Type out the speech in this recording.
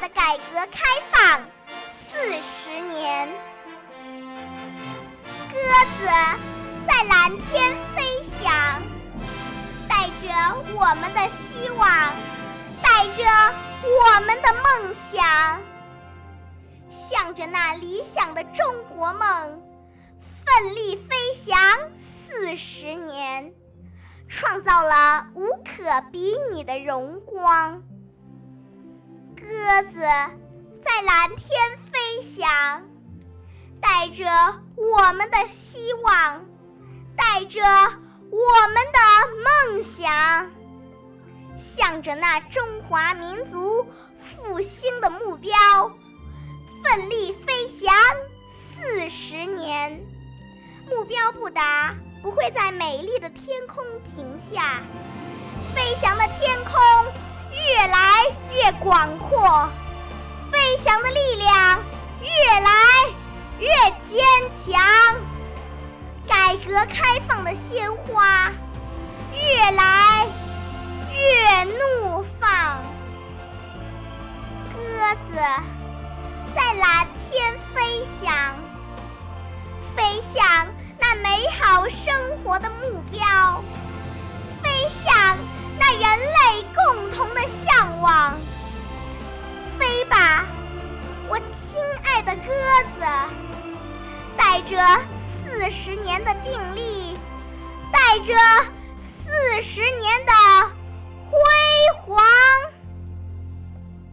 的改革开放四十年。鸽子在蓝天飞翔，带着我们的希望，带着我们的梦想，向着那理想的中国梦奋力飞翔四十年，创造了无可比拟的荣光。鸽子在蓝天飞翔，带着我们的希望，带着我们的梦想，向着那中华民族复兴的目标奋力飞翔四十年。目标不达，不会在美丽的天空停下，飞翔的天空。越来越广阔，飞翔的力量越来越坚强，改革开放的鲜花越来越怒放。鸽子在蓝天飞翔，飞向那美好生活的目标，亲爱的鸽子，带着四十年的病历，带着四十年的。